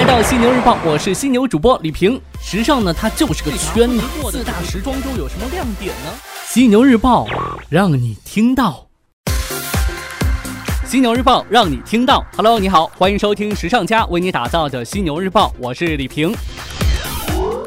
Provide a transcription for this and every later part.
来到犀牛日报，我是犀牛主播李平。时尚呢，它就是个圈子。四大时装周有什么亮点呢？犀牛日报让你听到。犀牛日报让你听到。Hello，你好，欢迎收听时尚家为你打造的犀牛日报，我是李平。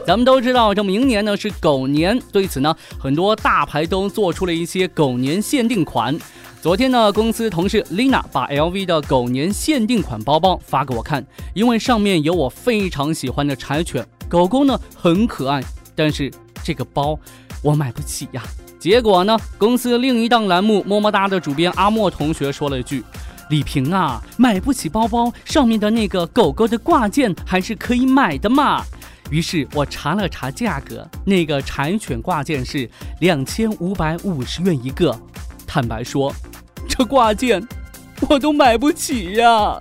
咱们都知道，这明年呢是狗年，对此呢，很多大牌都做出了一些狗年限定款。昨天呢，公司同事 Lina 把 LV 的狗年限定款包包发给我看，因为上面有我非常喜欢的柴犬狗狗呢，很可爱。但是这个包我买不起呀。结果呢，公司另一档栏目么么哒的主编阿莫同学说了一句：“李平啊，买不起包包，上面的那个狗狗的挂件还是可以买的嘛。”于是我查了查价格，那个柴犬挂件是两千五百五十元一个。坦白说，这挂件我都买不起呀。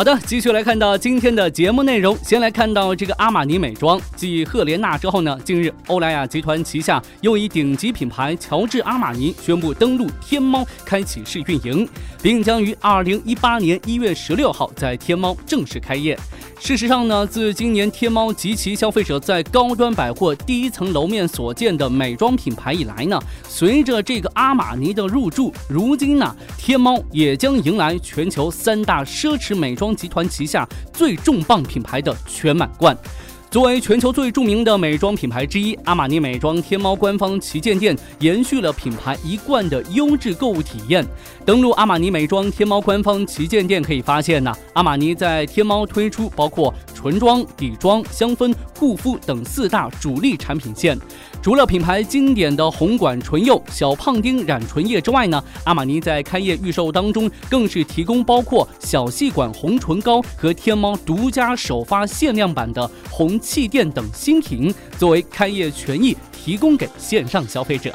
好的，继续来看到今天的节目内容。先来看到这个阿玛尼美妆，继赫莲娜之后呢，近日欧莱雅集团旗下又以顶级品牌乔治阿玛尼宣布登陆天猫，开启试运营，并将于二零一八年一月十六号在天猫正式开业。事实上呢，自今年天猫及其消费者在高端百货第一层楼面所见的美妆品牌以来呢，随着这个阿玛尼的入驻，如今呢，天猫也将迎来全球三大奢侈美妆集团旗下最重磅品牌的全满贯。作为全球最著名的美妆品牌之一，阿玛尼美妆天猫官方旗舰店延续了品牌一贯的优质购物体验。登录阿玛尼美妆天猫官方旗舰店，可以发现呢，阿玛尼在天猫推出包括唇妆、底妆、香氛、护肤等四大主力产品线。除了品牌经典的红管唇釉、小胖丁染唇液之外呢，阿玛尼在开业预售当中更是提供包括小细管红唇膏和天猫独家首发限量版的红气垫等新品，作为开业权益提供给线上消费者。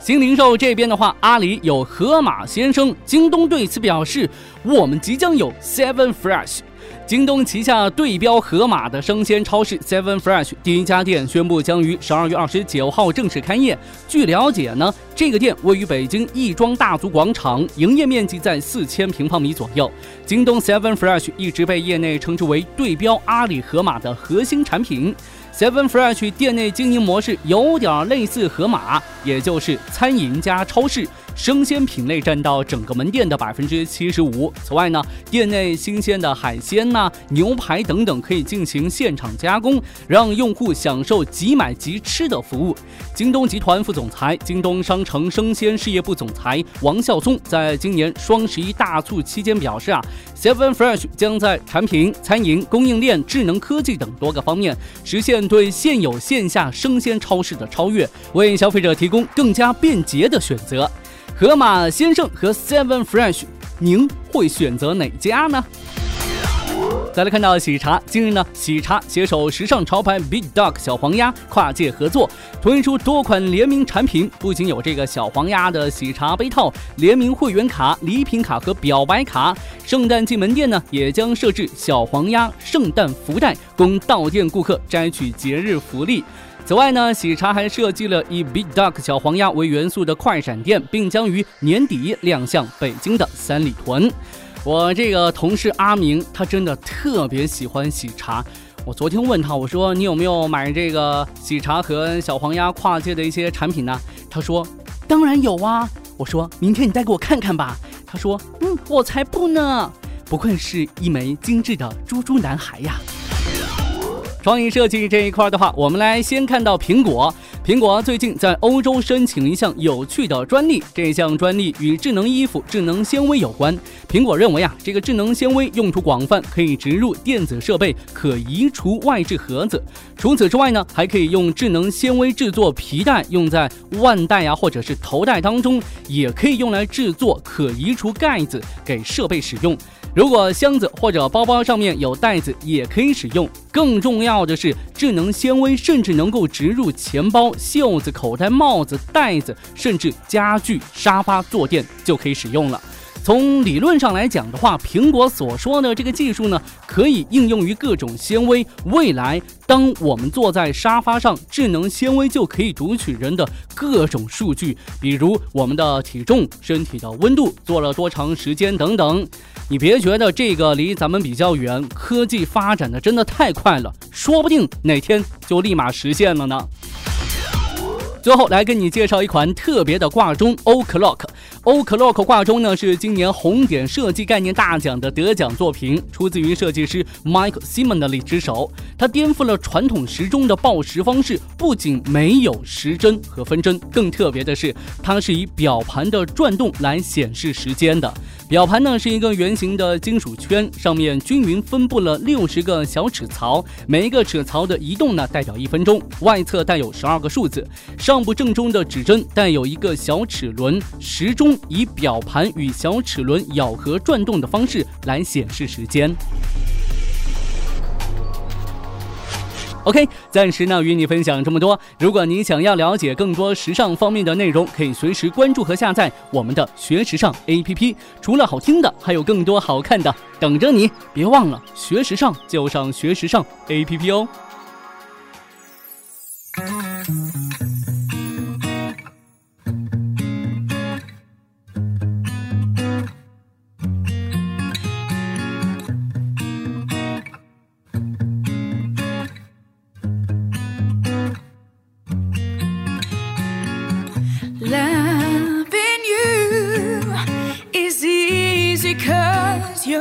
新零售这边的话，阿里有盒马鲜生，京东对此表示，我们即将有 Seven Fresh。京东旗下对标盒马的生鲜超市 Seven Fresh 第一家店宣布将于十二月二十九号正式开业。据了解呢，这个店位于北京亦庄大足广场，营业面积在四千平方米左右。京东 Seven Fresh 一直被业内称之为对标阿里盒马的核心产品。Seven Fresh 店内经营模式有点类似盒马，也就是餐饮加超市。生鲜品类占到整个门店的百分之七十五。此外呢，店内新鲜的海鲜呐、牛排等等可以进行现场加工，让用户享受即买即吃的服务。京东集团副总裁、京东商城生鲜事业部总裁王孝松在今年双十一大促期间表示啊，Seven Fresh 将在产品、餐饮、供应链、智能科技等多个方面实现对现有线下生鲜超市的超越，为消费者提供更加便捷的选择。盒马鲜生和 Seven Fresh，您会选择哪家呢？再来看到喜茶，近日呢，喜茶携手时尚潮牌 Big Dog 小黄鸭跨界合作，推出多款联名产品，不仅有这个小黄鸭的喜茶杯套、联名会员卡、礼品卡和表白卡，圣诞季门店呢也将设置小黄鸭圣诞福袋，供到店顾客摘取节日福利。此外呢，喜茶还设计了以 Big Duck 小黄鸭为元素的快闪店，并将于年底亮相北京的三里屯。我这个同事阿明，他真的特别喜欢喜茶。我昨天问他，我说你有没有买这个喜茶和小黄鸭跨界的一些产品呢？他说当然有啊。我说明天你带给我看看吧。他说嗯，我才不呢。不愧是一枚精致的猪猪男孩呀。创意设计这一块的话，我们来先看到苹果。苹果最近在欧洲申请一项有趣的专利，这项专利与智能衣服、智能纤维有关。苹果认为啊，这个智能纤维用途广泛，可以植入电子设备，可移除外置盒子。除此之外呢，还可以用智能纤维制作皮带，用在腕带啊或者是头带当中，也可以用来制作可移除盖子给设备使用。如果箱子或者包包上面有袋子，也可以使用。更重要的是，智能纤维甚至能够植入钱包、袖子、口袋、帽子、袋子，甚至家具、沙发、坐垫就可以使用了。从理论上来讲的话，苹果所说的这个技术呢，可以应用于各种纤维。未来，当我们坐在沙发上，智能纤维就可以读取人的各种数据，比如我们的体重、身体的温度、坐了多长时间等等。你别觉得这个离咱们比较远，科技发展的真的太快了，说不定哪天就立马实现了呢。最后来跟你介绍一款特别的挂钟，O Clock Clock。O Clock 挂钟呢是今年红点设计概念大奖的得奖作品，出自于设计师 Mike Simonelli 之手。它颠覆了传统时钟的报时方式，不仅没有时针和分针，更特别的是，它是以表盘的转动来显示时间的。表盘呢是一个圆形的金属圈，上面均匀分布了六十个小齿槽，每一个齿槽的移动呢代表一分钟。外侧带有十二个数字，上部正中的指针带有一个小齿轮，时钟以表盘与小齿轮咬合转动的方式来显示时间。OK，暂时呢与你分享这么多。如果你想要了解更多时尚方面的内容，可以随时关注和下载我们的学时尚 APP。除了好听的，还有更多好看的等着你。别忘了学时尚就上学时尚 APP 哦。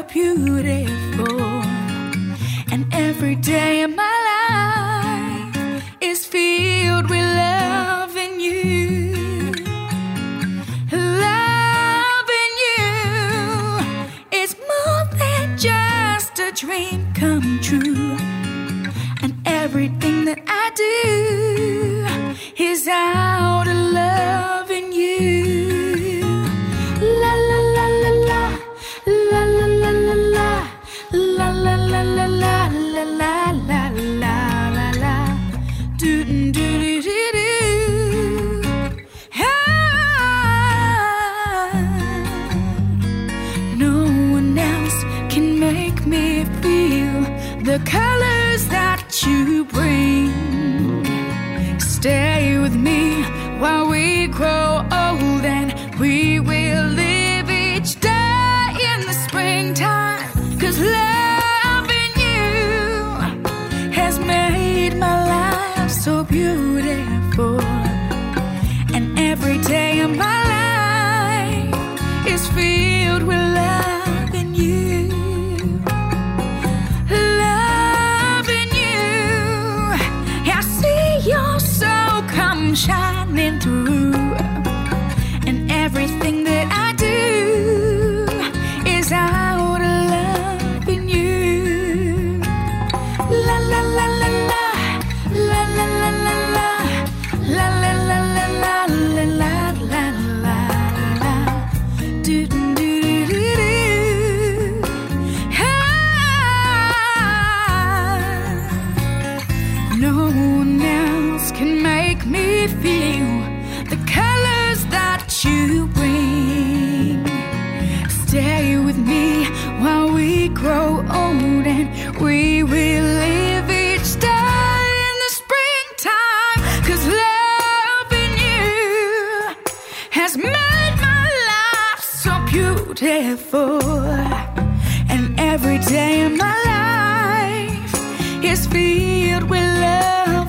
Beautiful. And every day of my life is filled with loving you. Loving you is more than just a dream come true. And everything that I do Stay with me while we grow old and we will live each day in the springtime. Cause loving you has made my life so beautiful. And every day of my life is filled with sunshine. Me feel the colors that you bring. Stay with me while we grow old and we will live each day in the springtime. Cause loving you has made my life so beautiful. And every day in my life is filled with love.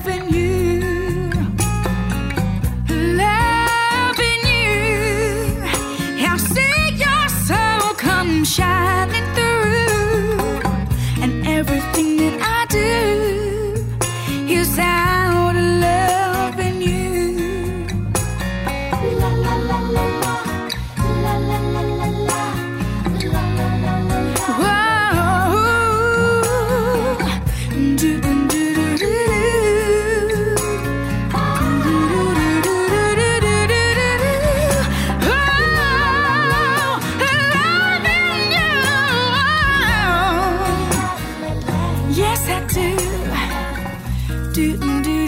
Yes, I do. Do do.